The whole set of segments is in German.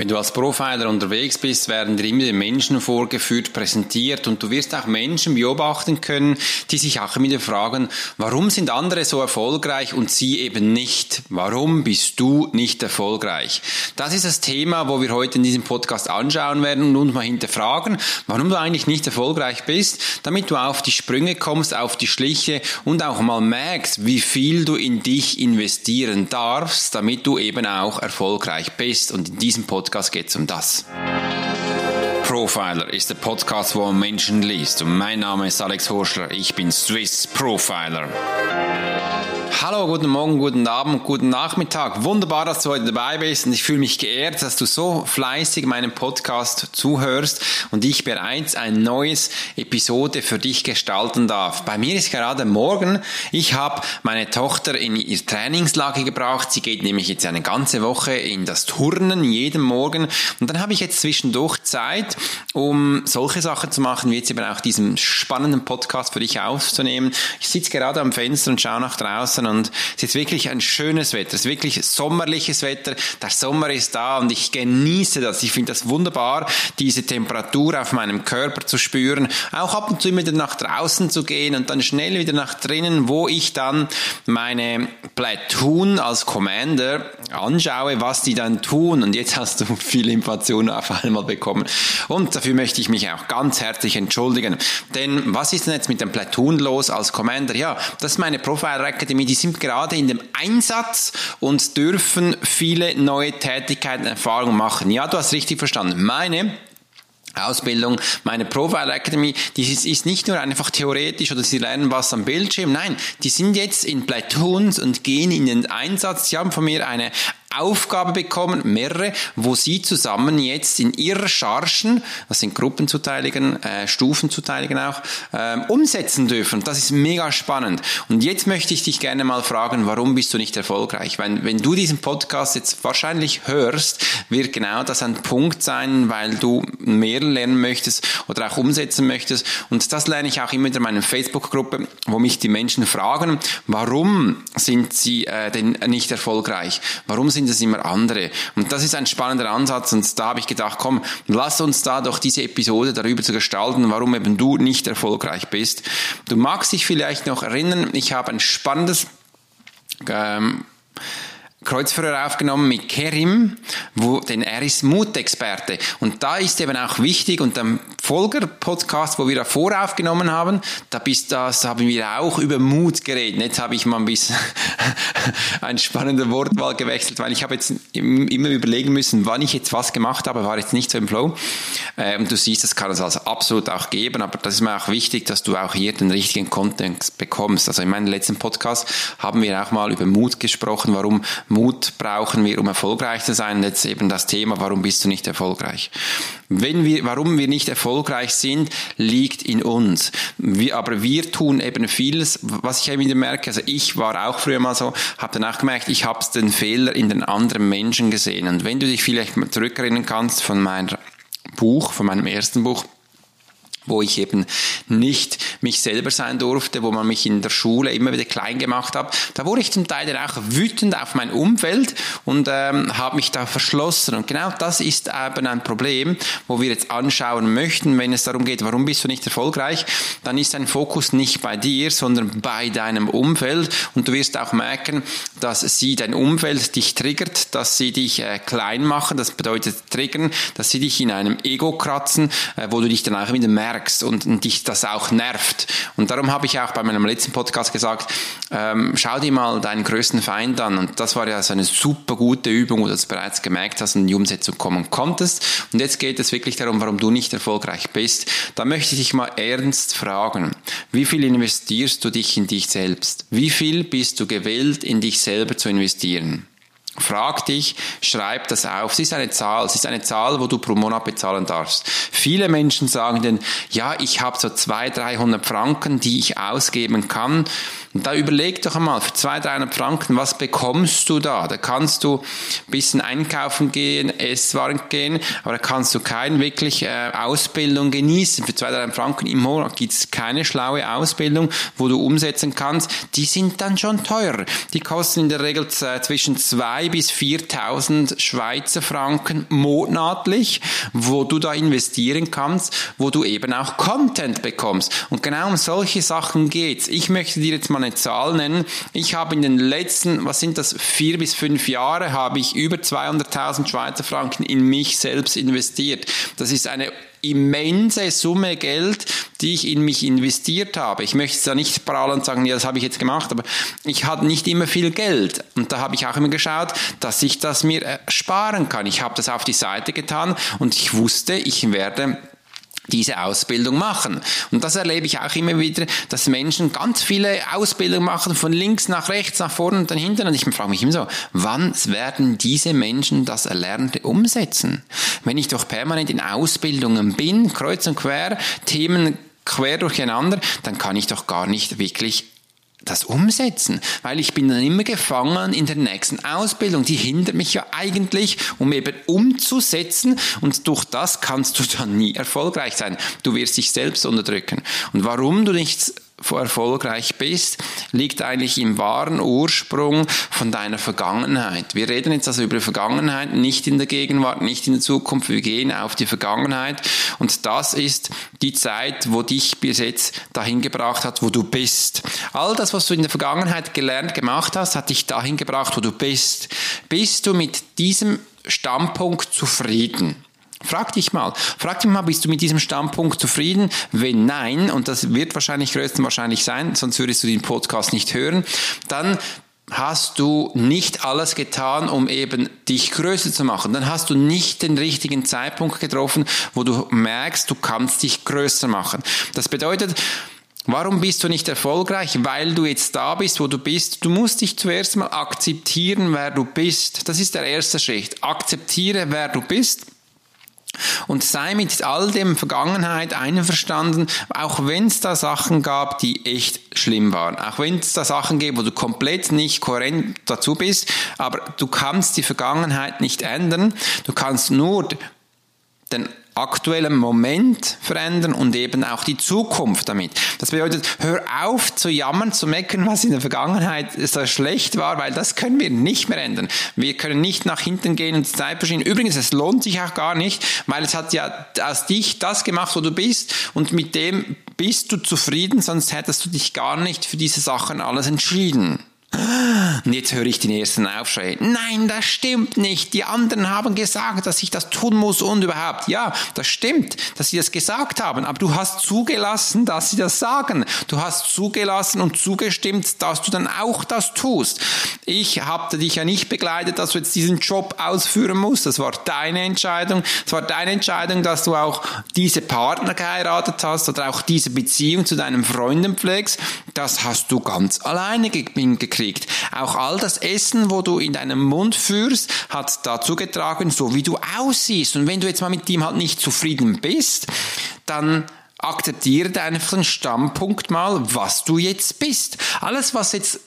Wenn du als Profiler unterwegs bist, werden dir immer Menschen vorgeführt, präsentiert und du wirst auch Menschen beobachten können, die sich auch wieder fragen, warum sind andere so erfolgreich und sie eben nicht? Warum bist du nicht erfolgreich? Das ist das Thema, wo wir heute in diesem Podcast anschauen werden und uns mal hinterfragen, warum du eigentlich nicht erfolgreich bist, damit du auf die Sprünge kommst, auf die Schliche und auch mal merkst, wie viel du in dich investieren darfst, damit du eben auch erfolgreich bist. Und in diesem Podcast Podcast geht es um das. Profiler ist der Podcast, wo man Menschen liest. Und mein Name ist Alex Horschler. Ich bin Swiss Profiler. Hallo, guten Morgen, guten Abend, guten Nachmittag. Wunderbar, dass du heute dabei bist und ich fühle mich geehrt, dass du so fleißig meinem Podcast zuhörst und ich bereits ein neues Episode für dich gestalten darf. Bei mir ist gerade morgen, ich habe meine Tochter in ihr Trainingslager gebracht. Sie geht nämlich jetzt eine ganze Woche in das Turnen jeden Morgen und dann habe ich jetzt zwischendurch Zeit, um solche Sachen zu machen, wie jetzt eben auch diesen spannenden Podcast für dich aufzunehmen. Ich sitze gerade am Fenster und schaue nach draußen und es ist wirklich ein schönes Wetter, es ist wirklich sommerliches Wetter. Der Sommer ist da und ich genieße das. Ich finde das wunderbar, diese Temperatur auf meinem Körper zu spüren, auch ab und zu wieder nach draußen zu gehen und dann schnell wieder nach drinnen, wo ich dann meine Platoon als Commander anschaue, was die dann tun. Und jetzt hast du viele Informationen auf einmal bekommen. Und dafür möchte ich mich auch ganz herzlich entschuldigen. Denn was ist denn jetzt mit dem Platoon los als Commander? Ja, das ist meine Profile Academy, die sind gerade in dem Einsatz und dürfen viele neue Tätigkeiten, Erfahrungen machen. Ja, du hast richtig verstanden. Meine Ausbildung, meine Profile Academy, die ist, ist, nicht nur einfach theoretisch oder sie lernen was am Bildschirm, nein, die sind jetzt in Platoons und gehen in den Einsatz. Sie haben von mir eine Aufgabe bekommen, mehrere, wo sie zusammen jetzt in ihrer Chargen, das sind Gruppenzuteilungen, äh, Stufenzuteilungen auch, äh, umsetzen dürfen. Das ist mega spannend. Und jetzt möchte ich dich gerne mal fragen, warum bist du nicht erfolgreich? Wenn, wenn du diesen Podcast jetzt wahrscheinlich hörst, wird genau das ein Punkt sein, weil du mehr lernen möchtest oder auch umsetzen möchtest. Und das lerne ich auch immer in meiner Facebook-Gruppe, wo mich die Menschen fragen, warum sind sie äh, denn nicht erfolgreich? Warum sind sind es immer andere. Und das ist ein spannender Ansatz und da habe ich gedacht, komm, lass uns da doch diese Episode darüber zu gestalten, warum eben du nicht erfolgreich bist. Du magst dich vielleicht noch erinnern, ich habe ein spannendes ähm, Kreuzführer aufgenommen mit Kerim, wo, denn er ist Mutexperte. Und da ist eben auch wichtig, und am Folger-Podcast, wo wir davor aufgenommen haben, da bist das, haben wir auch über Mut geredet. Jetzt habe ich mal ein bisschen ein spannender Wortwahl gewechselt, weil ich habe jetzt immer überlegen müssen, wann ich jetzt was gemacht habe, war jetzt nicht so im Flow. Äh, und du siehst, das kann es also absolut auch geben, aber das ist mir auch wichtig, dass du auch hier den richtigen Content bekommst. Also in meinem letzten Podcast haben wir auch mal über Mut gesprochen, warum Mut brauchen wir, um erfolgreich zu sein. Jetzt eben das Thema, warum bist du nicht erfolgreich? Wenn wir, warum wir nicht erfolgreich sind, liegt in uns. Wir, aber wir tun eben vieles, was ich eben wieder merke. Also ich war auch früher mal so, habe dann auch gemerkt, ich habe den Fehler in den anderen Menschen gesehen. Und wenn du dich vielleicht mal zurückerinnern kannst von meinem Buch, von meinem ersten Buch, wo ich eben nicht mich selber sein durfte, wo man mich in der Schule immer wieder klein gemacht hat. Da wurde ich zum Teil dann auch wütend auf mein Umfeld und ähm, habe mich da verschlossen. Und genau das ist eben ein Problem, wo wir jetzt anschauen möchten, wenn es darum geht, warum bist du nicht erfolgreich, dann ist dein Fokus nicht bei dir, sondern bei deinem Umfeld. Und du wirst auch merken, dass sie dein Umfeld dich triggert, dass sie dich äh, klein machen, das bedeutet triggern, dass sie dich in einem Ego kratzen, äh, wo du dich dann auch wieder merkst, merkst und, und dich das auch nervt. Und darum habe ich auch bei meinem letzten Podcast gesagt, ähm, schau dir mal deinen größten Feind an. Und das war ja so eine super gute Übung, wo du das bereits gemerkt hast und in die Umsetzung kommen konntest. Und jetzt geht es wirklich darum, warum du nicht erfolgreich bist. Da möchte ich dich mal ernst fragen. Wie viel investierst du dich in dich selbst? Wie viel bist du gewillt, in dich selber zu investieren? Frag dich, schreib das auf. Es ist eine Zahl, es ist eine Zahl, wo du pro Monat bezahlen darfst. Viele Menschen sagen dann, ja, ich habe so 200, 300 Franken, die ich ausgeben kann. Und da überleg doch einmal, für 200, 300 Franken, was bekommst du da? Da kannst du ein bisschen einkaufen gehen, Esswaren gehen, aber da kannst du keine wirklich äh, Ausbildung genießen. Für 200, 300 Franken im Monat gibt es keine schlaue Ausbildung, wo du umsetzen kannst. Die sind dann schon teurer. Die kosten in der Regel zwischen 2.000 bis 4.000 Schweizer Franken monatlich, wo du da investieren kannst, wo du eben auch Content bekommst. Und genau um solche Sachen geht's. Ich möchte dir jetzt mal eine Zahl nennen. Ich habe in den letzten, was sind das, vier bis fünf Jahre, habe ich über 200.000 Schweizer Franken in mich selbst investiert. Das ist eine immense Summe Geld, die ich in mich investiert habe. Ich möchte da nicht prahlen und sagen, ja, das habe ich jetzt gemacht, aber ich hatte nicht immer viel Geld. Und da habe ich auch immer geschaut, dass ich das mir äh, sparen kann. Ich habe das auf die Seite getan und ich wusste, ich werde diese Ausbildung machen. Und das erlebe ich auch immer wieder, dass Menschen ganz viele Ausbildungen machen, von links nach rechts, nach vorne und dann hinten. Und ich frage mich immer so, wann werden diese Menschen das Erlernte umsetzen? Wenn ich doch permanent in Ausbildungen bin, kreuz und quer, Themen quer durcheinander, dann kann ich doch gar nicht wirklich das umsetzen, weil ich bin dann immer gefangen in der nächsten Ausbildung. Die hindert mich ja eigentlich, um eben umzusetzen und durch das kannst du dann nie erfolgreich sein. Du wirst dich selbst unterdrücken. Und warum du nichts erfolgreich bist, liegt eigentlich im wahren Ursprung von deiner Vergangenheit. Wir reden jetzt also über die Vergangenheit, nicht in der Gegenwart, nicht in der Zukunft. Wir gehen auf die Vergangenheit und das ist die Zeit, wo dich bis jetzt dahin gebracht hat, wo du bist. All das, was du in der Vergangenheit gelernt, gemacht hast, hat dich dahin gebracht, wo du bist. Bist du mit diesem Standpunkt zufrieden? Frag dich mal, frag dich mal, bist du mit diesem Standpunkt zufrieden? Wenn nein, und das wird wahrscheinlich größtenwahrscheinlich sein, sonst würdest du den Podcast nicht hören, dann hast du nicht alles getan, um eben dich größer zu machen. Dann hast du nicht den richtigen Zeitpunkt getroffen, wo du merkst, du kannst dich größer machen. Das bedeutet, Warum bist du nicht erfolgreich? Weil du jetzt da bist, wo du bist. Du musst dich zuerst mal akzeptieren, wer du bist. Das ist der erste Schritt. Akzeptiere, wer du bist. Und sei mit all dem Vergangenheit einverstanden, auch wenn es da Sachen gab, die echt schlimm waren. Auch wenn es da Sachen gibt, wo du komplett nicht kohärent dazu bist, aber du kannst die Vergangenheit nicht ändern. Du kannst nur den aktuellen Moment verändern und eben auch die Zukunft damit. Das bedeutet, hör auf zu jammern, zu meckern, was in der Vergangenheit so schlecht war, weil das können wir nicht mehr ändern. Wir können nicht nach hinten gehen und Zeit verschieben. Übrigens, es lohnt sich auch gar nicht, weil es hat ja aus dich das gemacht, wo du bist und mit dem bist du zufrieden, sonst hättest du dich gar nicht für diese Sachen alles entschieden. Und jetzt höre ich den ersten Aufschrei. Nein, das stimmt nicht. Die anderen haben gesagt, dass ich das tun muss und überhaupt. Ja, das stimmt, dass sie das gesagt haben. Aber du hast zugelassen, dass sie das sagen. Du hast zugelassen und zugestimmt, dass du dann auch das tust. Ich habe dich ja nicht begleitet, dass du jetzt diesen Job ausführen musst. Das war deine Entscheidung. Es war deine Entscheidung, dass du auch diese Partner geheiratet hast oder auch diese Beziehung zu deinem Freunden pflegst. Das hast du ganz alleine gekriegt kriegt. Auch all das Essen, wo du in deinem Mund führst, hat dazu getragen, so wie du aussiehst. Und wenn du jetzt mal mit ihm halt nicht zufrieden bist, dann akzeptiere einfach den Standpunkt mal, was du jetzt bist. Alles, was jetzt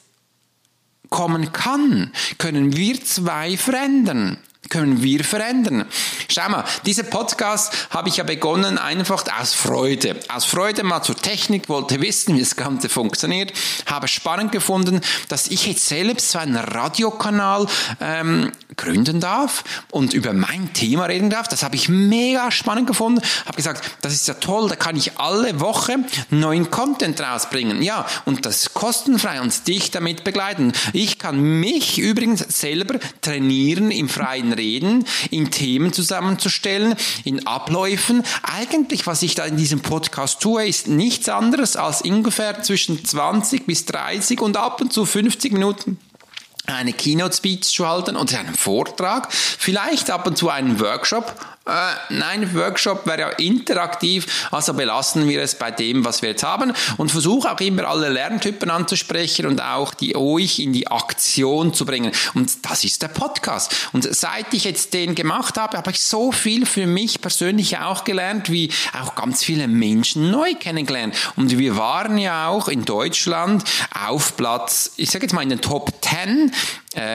kommen kann, können wir zwei verändern können wir verändern. Schau mal, dieser Podcast habe ich ja begonnen einfach aus Freude. Aus Freude mal zur Technik, wollte wissen, wie das Ganze funktioniert, habe spannend gefunden, dass ich jetzt selbst so einen Radiokanal ähm, gründen darf und über mein Thema reden darf. Das habe ich mega spannend gefunden. Habe gesagt, das ist ja toll, da kann ich alle Woche neuen Content rausbringen. Ja, und das ist kostenfrei und dich damit begleiten. Ich kann mich übrigens selber trainieren im freien Reden, in Themen zusammenzustellen, in Abläufen. Eigentlich, was ich da in diesem Podcast tue, ist nichts anderes als ungefähr zwischen 20 bis 30 und ab und zu 50 Minuten eine Keynote-Speech zu halten oder einen Vortrag, vielleicht ab und zu einen Workshop Äh, nein, Workshop wäre ja interaktiv, also belassen wir es bei dem, was wir jetzt haben und versuche auch immer alle Lerntypen anzusprechen und auch die euch in die Aktion zu bringen. Und das ist der Podcast. Und seit ich jetzt den gemacht habe, habe ich so viel für mich persönlich auch gelernt, wie auch ganz viele Menschen neu kennengelernt. Und wir waren ja auch in Deutschland auf Platz, ich sage jetzt mal in den Top 10 äh,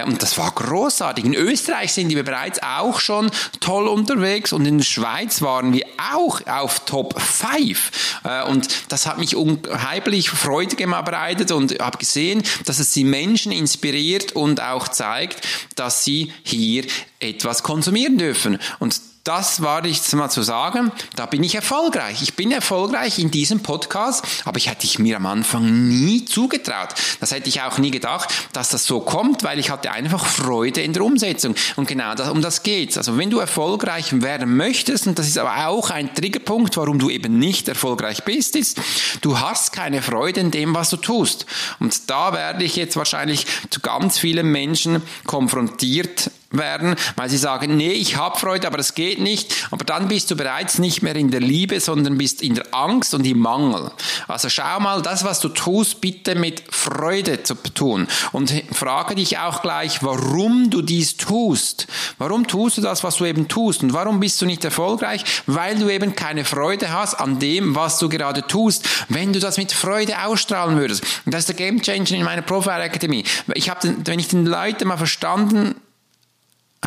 und das war großartig. In Österreich sind wir bereits auch schon toll unterwegs und in der Schweiz waren wir auch auf Top 5. Äh, und das hat mich unheimlich Freude bereitet und habe gesehen, dass es die Menschen inspiriert und auch zeigt, dass sie hier etwas konsumieren dürfen. Und das war ich mal zu sagen, da bin ich erfolgreich. Ich bin erfolgreich in diesem Podcast, aber ich hätte ich mir am Anfang nie zugetraut. Das hätte ich auch nie gedacht, dass das so kommt, weil ich hatte einfach Freude in der Umsetzung. Und genau das, um das geht's. Also wenn du erfolgreich werden möchtest, und das ist aber auch ein Triggerpunkt, warum du eben nicht erfolgreich bist, ist, du hast keine Freude in dem, was du tust. Und da werde ich jetzt wahrscheinlich zu ganz vielen Menschen konfrontiert werden, weil sie sagen, nee, ich habe Freude, aber das geht nicht. Aber dann bist du bereits nicht mehr in der Liebe, sondern bist in der Angst und im Mangel. Also schau mal, das, was du tust, bitte mit Freude zu tun. Und frage dich auch gleich, warum du dies tust. Warum tust du das, was du eben tust? Und warum bist du nicht erfolgreich? Weil du eben keine Freude hast an dem, was du gerade tust. Wenn du das mit Freude ausstrahlen würdest. Und das ist der Game Changer in meiner Profile Academy. Ich habe, wenn ich den Leuten mal verstanden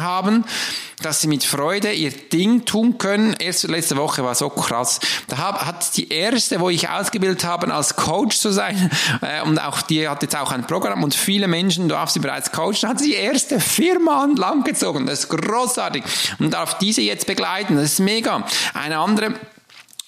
haben, dass sie mit Freude ihr Ding tun können. Erst letzte Woche war so krass. Da hat die erste, wo ich ausgebildet habe, als Coach zu sein, äh, und auch die hat jetzt auch ein Programm und viele Menschen darf sie bereits coachen, hat sie die erste Firma an Land gezogen. Das ist großartig und darf diese jetzt begleiten. Das ist mega. Eine andere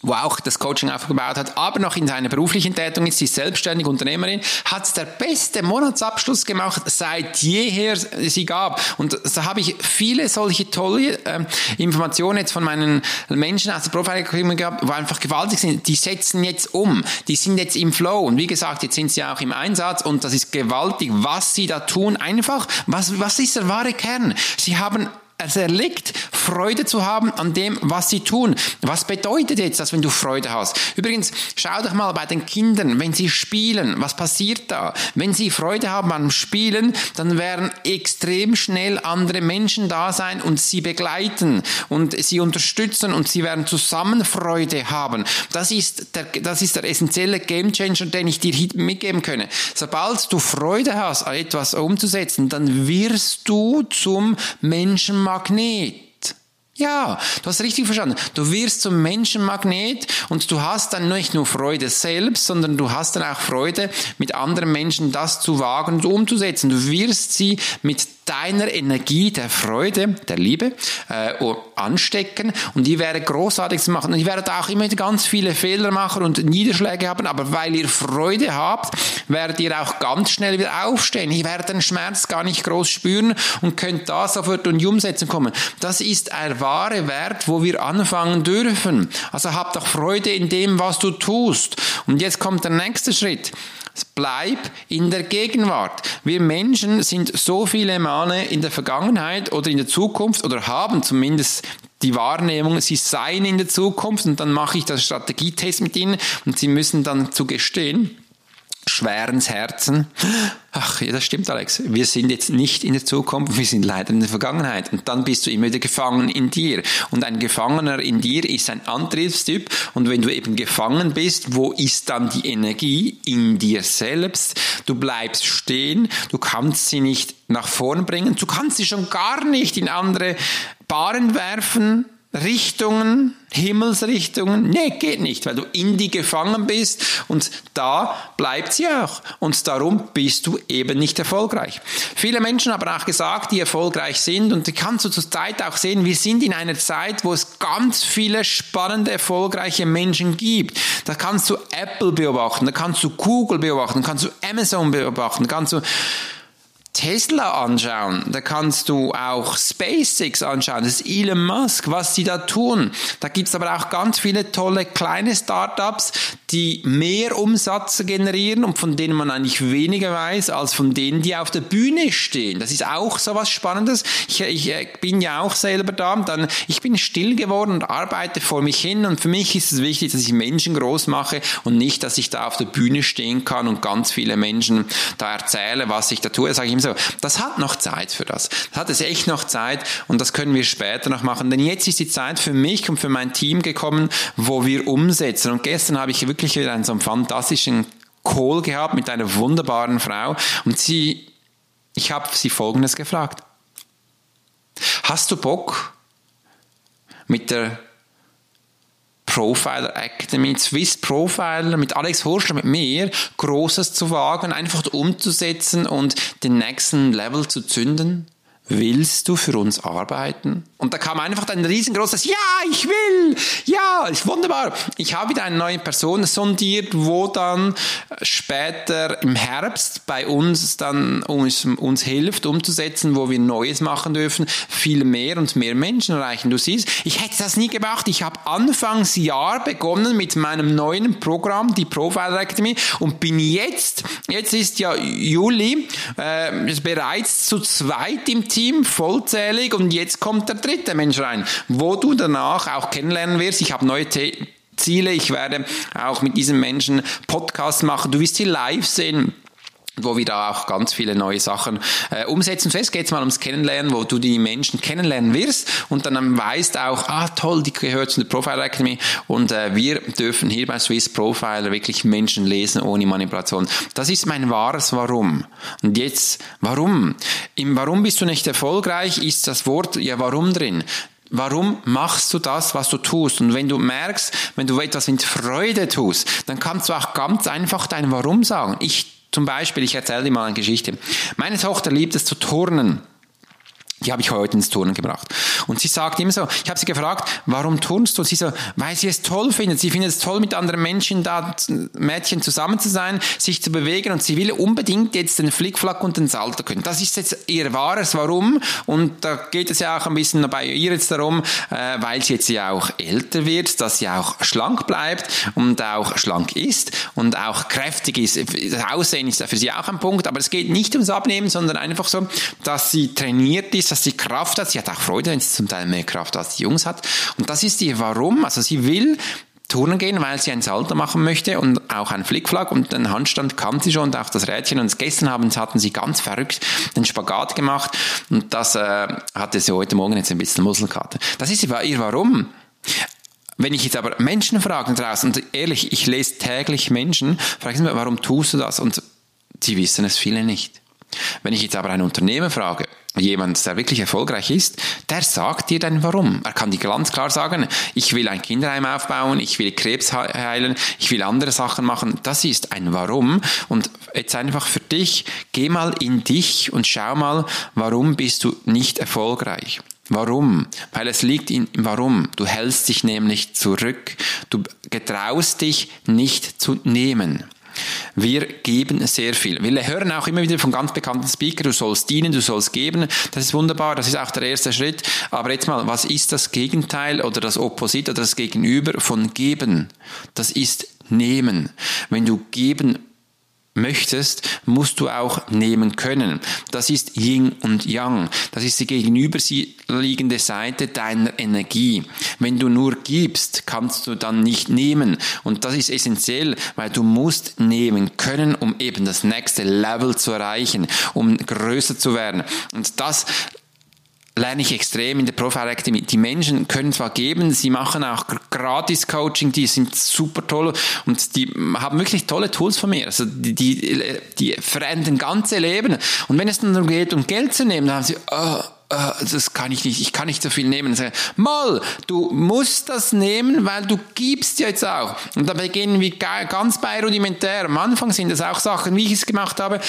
wo auch das Coaching aufgebaut hat, aber noch in seiner beruflichen Tätigkeit ist, sie selbstständige Unternehmerin, hat der beste Monatsabschluss gemacht, seit jeher sie gab. Und da habe ich viele solche tolle äh, Informationen jetzt von meinen Menschen aus der Profiling gehabt, wo einfach gewaltig sind. Die setzen jetzt um, die sind jetzt im Flow. Und wie gesagt, jetzt sind sie auch im Einsatz und das ist gewaltig, was sie da tun. Einfach, was, was ist der wahre Kern? Sie haben es erliegt, Freude zu haben an dem, was sie tun. Was bedeutet jetzt das, wenn du Freude hast? Übrigens, schau doch mal bei den Kindern, wenn sie spielen, was passiert da? Wenn sie Freude haben am Spielen, dann werden extrem schnell andere Menschen da sein und sie begleiten und sie unterstützen und sie werden zusammen Freude haben. Das ist der, das ist der essentielle Gamechanger, den ich dir mitgeben könne. Sobald du Freude hast, etwas umzusetzen, dann wirst du zum Menschen Magnet. Ja, du hast richtig verstanden. Du wirst zum Menschenmagnet und du hast dann nicht nur Freude selbst, sondern du hast dann auch Freude, mit anderen Menschen das zu wagen und umzusetzen. Du wirst sie mit deiner Energie der Freude, der Liebe äh, anstecken und die wäre großartig machen. Und ihr werdet auch immer ganz viele Fehler machen und Niederschläge haben, aber weil ihr Freude habt, werdet ihr auch ganz schnell wieder aufstehen. Ihr werdet den Schmerz gar nicht groß spüren und könnt da sofort in die Umsetzung kommen. Das ist ein wahre Wert, wo wir anfangen dürfen. Also habt doch Freude in dem, was du tust. Und jetzt kommt der nächste Schritt. Bleib in der Gegenwart. Wir Menschen sind so viele Male in der Vergangenheit oder in der Zukunft oder haben zumindest die Wahrnehmung, sie seien in der Zukunft und dann mache ich das Strategietest mit ihnen und sie müssen dann zu schwerens Herzen. Ach, ja, das stimmt, Alex. Wir sind jetzt nicht in der Zukunft, wir sind leider in der Vergangenheit. Und dann bist du immer wieder gefangen in dir. Und ein Gefangener in dir ist ein Antriebstyp. Und wenn du eben gefangen bist, wo ist dann die Energie? In dir selbst. Du bleibst stehen. Du kannst sie nicht nach vorn bringen. Du kannst sie schon gar nicht in andere Bahnen werfen. Richtungen, Himmelsrichtungen. Nee, geht nicht, weil du in die gefangen bist und da bleibt sie auch. Und darum bist du eben nicht erfolgreich. Viele Menschen haben auch gesagt, die erfolgreich sind und die kannst du zur Zeit auch sehen, wir sind in einer Zeit, wo es ganz viele spannende, erfolgreiche Menschen gibt. Da kannst du Apple beobachten, da kannst du Google beobachten, kannst du Amazon beobachten, kannst du Tesla anschauen, da kannst du auch SpaceX anschauen, das ist Elon Musk, was die da tun. Da gibt's aber auch ganz viele tolle kleine Startups, die mehr Umsatz generieren und von denen man eigentlich weniger weiß, als von denen, die auf der Bühne stehen. Das ist auch so was Spannendes. Ich, ich äh, bin ja auch selber da, dann, ich bin still geworden und arbeite vor mich hin und für mich ist es wichtig, dass ich Menschen groß mache und nicht, dass ich da auf der Bühne stehen kann und ganz viele Menschen da erzähle, was ich da tue. Sage ich so, das hat noch Zeit für das. Das hat es echt noch Zeit und das können wir später noch machen. Denn jetzt ist die Zeit für mich und für mein Team gekommen, wo wir umsetzen. Und gestern habe ich wirklich wieder einen so einen fantastischen Call gehabt mit einer wunderbaren Frau und sie, ich habe sie Folgendes gefragt. Hast du Bock mit der Profiler Academy, Swiss Profiler, mit Alex Horschler, mit mir, Großes zu wagen, einfach umzusetzen und den nächsten Level zu zünden? Willst du für uns arbeiten? Und da kam einfach ein riesengroßes Ja, ich will! Ja, ist wunderbar. Ich habe wieder eine neue Person sondiert, wo dann später im Herbst bei uns dann uns, uns hilft, umzusetzen, wo wir Neues machen dürfen, viel mehr und mehr Menschen erreichen. Du siehst, ich hätte das nie gemacht. Ich habe Anfangsjahr begonnen mit meinem neuen Programm, die Profile Academy, und bin jetzt, jetzt ist ja Juli, äh, bereits zu zweit im Team, vollzählig. Und jetzt kommt der dritte Mensch rein, wo du danach auch kennenlernen wirst. Ich habe neue Ziele, ich werde auch mit diesen Menschen Podcasts machen, du wirst sie live sehen wo wir da auch ganz viele neue Sachen äh, umsetzen. Zuerst geht es mal ums Kennenlernen, wo du die Menschen kennenlernen wirst und dann weißt auch, ah toll, die gehört zu der Profile Academy und äh, wir dürfen hier bei Swiss Profiler wirklich Menschen lesen ohne Manipulation. Das ist mein wahres Warum. Und jetzt, warum? Im Warum bist du nicht erfolgreich ist das Wort ja warum drin. Warum machst du das, was du tust? Und wenn du merkst, wenn du etwas mit Freude tust, dann kannst du auch ganz einfach dein Warum sagen. Ich zum Beispiel, ich erzähle dir mal eine Geschichte. Meine Tochter liebt es zu turnen. Die habe ich heute ins Turnen gebracht. Und sie sagt immer so, ich habe sie gefragt, warum turnst du? Und sie so, weil sie es toll findet. Sie findet es toll, mit anderen Menschen da, Mädchen zusammen zu sein, sich zu bewegen und sie will unbedingt jetzt den Flickflack und den Salto können. Das ist jetzt ihr wahres Warum und da geht es ja auch ein bisschen bei ihr jetzt darum, äh, weil sie jetzt ja auch älter wird, dass sie auch schlank bleibt und auch schlank ist und auch kräftig ist. Das Aussehen ist für sie auch ein Punkt, aber es geht nicht ums Abnehmen, sondern einfach so, dass sie trainiert ist, dass sie Kraft hat. Sie hat auch Freude, wenn sie zum Teil mehr Kraft als die Jungs hat. Und das ist ihr Warum. Also sie will Turnen gehen, weil sie ein Salto machen möchte und auch einen Flickflack und den Handstand kann sie schon und auch das Rädchen und gestern Abend hatten sie ganz verrückt den Spagat gemacht und das äh, hatte sie heute Morgen jetzt ein bisschen Muskelkater. Das ist ihr Warum. Wenn ich jetzt aber Menschen frage draußen, und ehrlich, ich lese täglich Menschen, frage ich mich, warum tust du das? Und sie wissen es viele nicht. Wenn ich jetzt aber ein Unternehmen frage, jemand, der wirklich erfolgreich ist, der sagt dir dann warum. Er kann dir ganz klar sagen, ich will ein Kinderheim aufbauen, ich will Krebs heilen, ich will andere Sachen machen. Das ist ein Warum. Und jetzt einfach für dich, geh mal in dich und schau mal, warum bist du nicht erfolgreich. Warum? Weil es liegt in Warum. Du hältst dich nämlich zurück. Du getraust dich nicht zu nehmen. Wir geben sehr viel. Wir hören auch immer wieder von ganz bekannten Speaker, du sollst dienen, du sollst geben. Das ist wunderbar, das ist auch der erste Schritt. Aber jetzt mal, was ist das Gegenteil oder das Opposit oder das Gegenüber von geben? Das ist nehmen. Wenn du geben möchtest, musst du auch nehmen können. Das ist Yin und Yang. Das ist die gegenüberliegende Seite deiner Energie. Wenn du nur gibst, kannst du dann nicht nehmen. Und das ist essentiell, weil du musst nehmen können, um eben das nächste Level zu erreichen, um größer zu werden. Und das lerne ich extrem in der Profile Academy. Die Menschen können zwar geben, sie machen auch gratis Coaching, die sind super toll und die haben wirklich tolle Tools von mir. Also die, die, die verändern ganze Leben. Und wenn es dann darum geht, um Geld zu nehmen, dann haben sie, oh, das kann ich nicht, ich kann nicht so viel nehmen. Mal, du musst das nehmen, weil du gibst jetzt auch. Und dabei gehen wir ganz bei rudimentär. Am Anfang sind das auch Sachen, wie ich es gemacht habe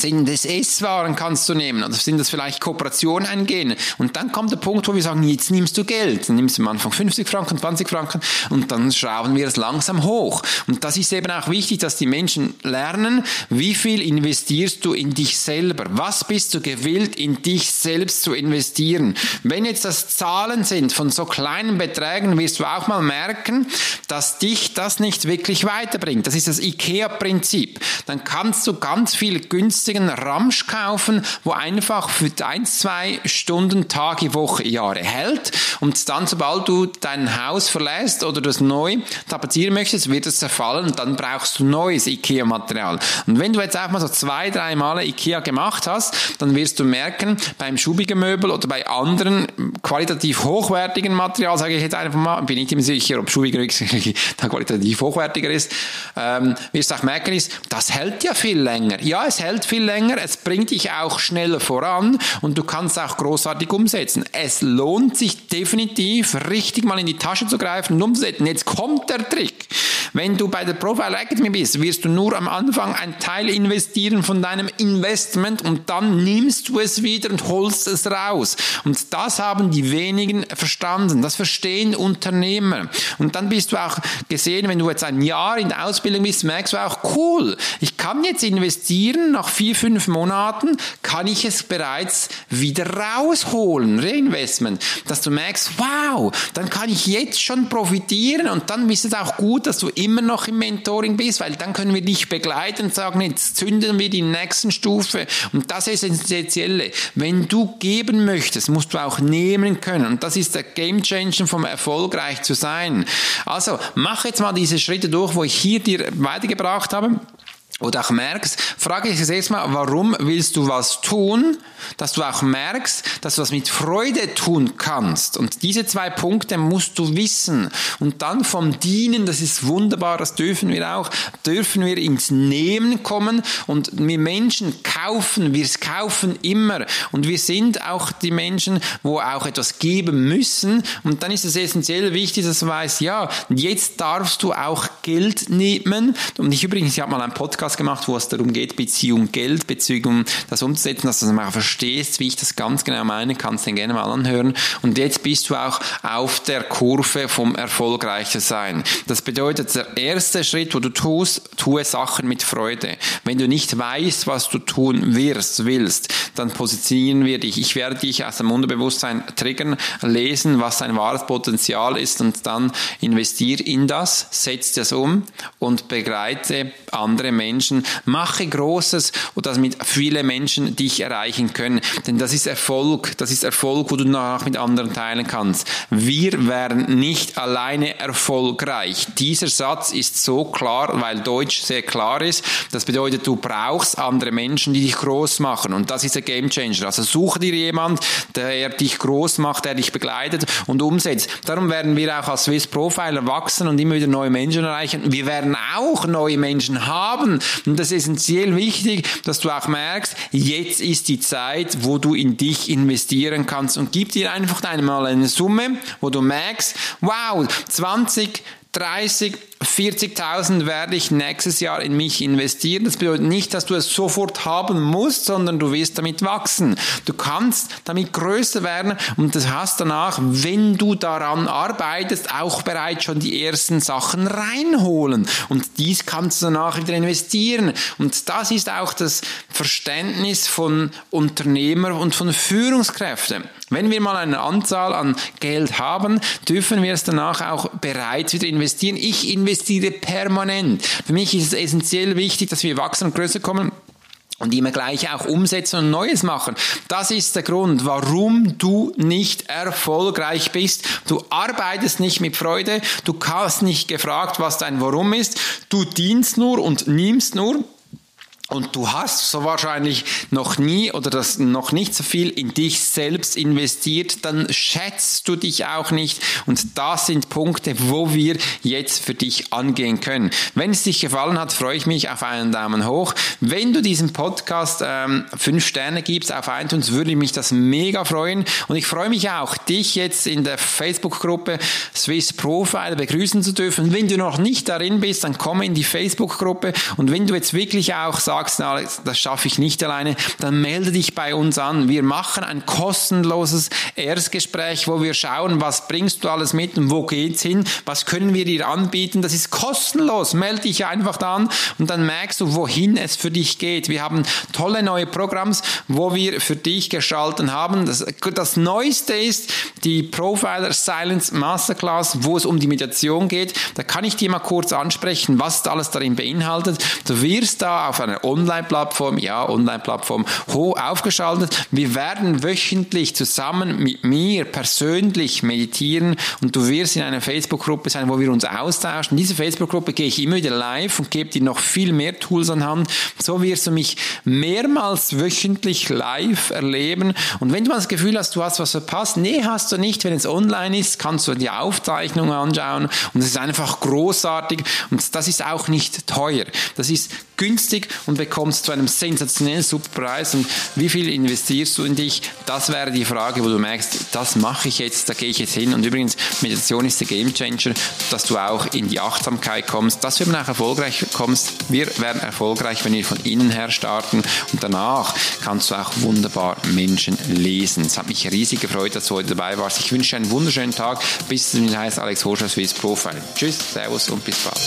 sind das Esswaren kannst du nehmen oder sind das vielleicht Kooperationen eingehen und dann kommt der Punkt, wo wir sagen, jetzt nimmst du Geld, dann nimmst du am Anfang 50 Franken, 20 Franken und dann schrauben wir es langsam hoch und das ist eben auch wichtig, dass die Menschen lernen, wie viel investierst du in dich selber, was bist du gewillt in dich selbst zu investieren. Wenn jetzt das Zahlen sind von so kleinen Beträgen, wirst du auch mal merken, dass dich das nicht wirklich weiterbringt. Das ist das IKEA-Prinzip. Dann kannst du ganz viel günstiger günstigen Ramsch kaufen, wo einfach für ein, zwei Stunden, Tage, Woche, Jahre hält. Und dann, sobald du dein Haus verlässt oder das neu tapezieren möchtest, wird es zerfallen und dann brauchst du neues IKEA-Material. Und wenn du jetzt auch mal so zwei, drei Male IKEA gemacht hast, dann wirst du merken, beim schubigen Möbel oder bei anderen qualitativ hochwertigen Material, sage ich jetzt einfach mal, bin ich nicht sicher, ob schubiger da qualitativ hochwertiger ist, ähm, wirst du auch merken, ist, das hält ja viel länger. Ja, es hält viel viel länger, es bringt dich auch schneller voran und du kannst auch großartig umsetzen. Es lohnt sich definitiv, richtig mal in die Tasche zu greifen und umzusetzen. Jetzt kommt der Trick. Wenn du bei der Profile Academy bist, wirst du nur am Anfang einen Teil investieren von deinem Investment und dann nimmst du es wieder und holst es raus. Und das haben die wenigen verstanden. Das verstehen Unternehmer. Und dann bist du auch gesehen, wenn du jetzt ein Jahr in der Ausbildung bist, merkst du auch, cool, ich kann jetzt investieren nach vier, fünf Monaten kann ich es bereits wieder rausholen, Reinvestment, dass du merkst, wow, dann kann ich jetzt schon profitieren und dann ist es auch gut, dass du immer noch im Mentoring bist, weil dann können wir dich begleiten und sagen, jetzt zünden wir die nächsten Stufe und das ist das Essentielle. Wenn du geben möchtest, musst du auch nehmen können und das ist der Game Changer vom erfolgreich zu sein. Also mach jetzt mal diese Schritte durch, wo ich hier dir weitergebracht habe oder auch merkst, frage ich es erstmal, warum willst du was tun, dass du auch merkst, dass du das mit Freude tun kannst. Und diese zwei Punkte musst du wissen. Und dann vom Dienen, das ist wunderbar, das dürfen wir auch, dürfen wir ins Nehmen kommen. Und wir Menschen kaufen, wir kaufen immer. Und wir sind auch die Menschen, wo auch etwas geben müssen. Und dann ist es essentiell wichtig, dass du weißt, ja, jetzt darfst du auch Geld nehmen. Und ich übrigens, ich habe mal einen Podcast Podcast gemacht, wo es darum geht, Beziehung Geld, Beziehung das umzusetzen, dass du mal verstehst, wie ich das ganz genau meine, kannst du den gerne mal anhören. Und jetzt bist du auch auf der Kurve vom erfolgreicher sein. Das bedeutet, der erste Schritt, wo du tust, tue Sachen mit Freude. Wenn du nicht weißt, was du tun wirst, willst, dann positionieren wir dich. Ich werde dich aus dem Unterbewusstsein triggern, lesen, was dein wahres Potenzial ist und dann investier in das, setz das um und begleite andere Menschen Menschen. Mache Großes und damit viele Menschen dich erreichen können. Denn das ist Erfolg. Das ist Erfolg, wo du danach mit anderen teilen kannst. Wir werden nicht alleine erfolgreich. Dieser Satz ist so klar, weil Deutsch sehr klar ist. Das bedeutet, du brauchst andere Menschen, die dich groß machen. Und das ist der Game Changer. Also suche dir jemand, der dich groß macht, der dich begleitet und umsetzt. Darum werden wir auch als Swiss Profiler wachsen und immer wieder neue Menschen erreichen. Wir werden auch neue Menschen haben, und das ist essentiell wichtig, dass du auch merkst, jetzt ist die Zeit, wo du in dich investieren kannst. Und gib dir einfach einmal eine Summe, wo du merkst, wow, 20, 30, 40.000 werde ich nächstes Jahr in mich investieren. Das bedeutet nicht, dass du es sofort haben musst, sondern du wirst damit wachsen. Du kannst damit größer werden und das hast danach, wenn du daran arbeitest, auch bereits schon die ersten Sachen reinholen. Und dies kannst du danach wieder investieren. Und das ist auch das Verständnis von Unternehmer und von Führungskräften. Wenn wir mal eine Anzahl an Geld haben, dürfen wir es danach auch bereits wieder investieren. Ich investiere permanent. Für mich ist es essentiell wichtig, dass wir wachsen und größer kommen und immer gleich auch umsetzen und Neues machen. Das ist der Grund, warum du nicht erfolgreich bist. Du arbeitest nicht mit Freude, du hast nicht gefragt, was dein Warum ist, du dienst nur und nimmst nur und du hast so wahrscheinlich noch nie oder das noch nicht so viel in dich selbst investiert, dann schätzt du dich auch nicht. Und das sind Punkte, wo wir jetzt für dich angehen können. Wenn es dich gefallen hat, freue ich mich auf einen Daumen hoch. Wenn du diesem Podcast ähm, fünf Sterne gibst auf iTunes, würde mich das mega freuen. Und ich freue mich auch, dich jetzt in der Facebook-Gruppe Swiss Profile begrüßen zu dürfen. Wenn du noch nicht darin bist, dann komm in die Facebook-Gruppe. Und wenn du jetzt wirklich auch sagst, sagst, Alex, das schaffe ich nicht alleine, dann melde dich bei uns an. Wir machen ein kostenloses Erstgespräch, wo wir schauen, was bringst du alles mit und wo geht's hin, was können wir dir anbieten. Das ist kostenlos. Melde dich einfach an und dann merkst du, wohin es für dich geht. Wir haben tolle neue Programms, wo wir für dich gestalten haben. Das, das Neueste ist die Profiler Silence Masterclass, wo es um die Meditation geht. Da kann ich dir mal kurz ansprechen, was alles darin beinhaltet. Du wirst da auf einer Online-Plattform, ja, Online-Plattform, hoch aufgeschaltet. Wir werden wöchentlich zusammen mit mir persönlich meditieren und du wirst in einer Facebook-Gruppe sein, wo wir uns austauschen. In diese Facebook-Gruppe gehe ich immer wieder live und gebe dir noch viel mehr Tools an Hand. So wirst du mich mehrmals wöchentlich live erleben. Und wenn du das Gefühl hast, du hast was verpasst, nee, hast du nicht. Wenn es online ist, kannst du die Aufzeichnung anschauen und es ist einfach großartig und das ist auch nicht teuer. Das ist günstig und bekommst zu einem sensationellen Superpreis. Und wie viel investierst du in dich? Das wäre die Frage, wo du merkst, das mache ich jetzt, da gehe ich jetzt hin. Und übrigens, Meditation ist der Gamechanger, dass du auch in die Achtsamkeit kommst, dass du eben auch erfolgreich kommst. Wir werden erfolgreich, wenn wir von innen her starten und danach kannst du auch wunderbar Menschen lesen. Es hat mich riesig gefreut, dass du heute dabei warst. Ich wünsche dir einen wunderschönen Tag. Bis zum heißt Alex Horscher Swiss Profile. Tschüss, Servus und bis bald.